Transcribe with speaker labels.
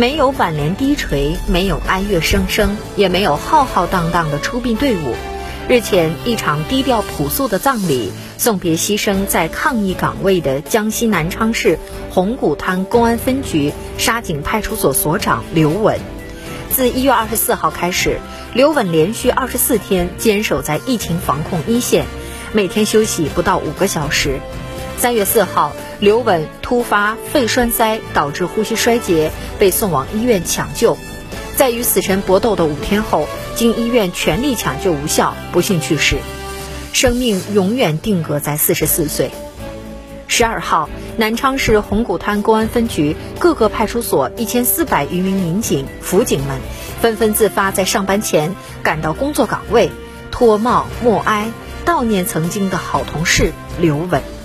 Speaker 1: 没有挽联低垂，没有哀乐声声，也没有浩浩荡荡的出殡队伍。日前，一场低调朴素的葬礼，送别牺牲在抗疫岗位的江西南昌市红谷滩公安分局沙井派出所所长刘稳。自一月二十四号开始，刘稳连续二十四天坚守在疫情防控一线，每天休息不到五个小时。三月四号，刘稳突发肺栓塞，导致呼吸衰竭，被送往医院抢救。在与死神搏斗的五天后，经医院全力抢救无效，不幸去世。生命永远定格在四十四岁。十二号，南昌市红谷滩公安分局各个派出所一千四百余名民警、辅警们，纷纷自发在上班前赶到工作岗位，脱帽默哀，悼念曾经的好同事刘稳。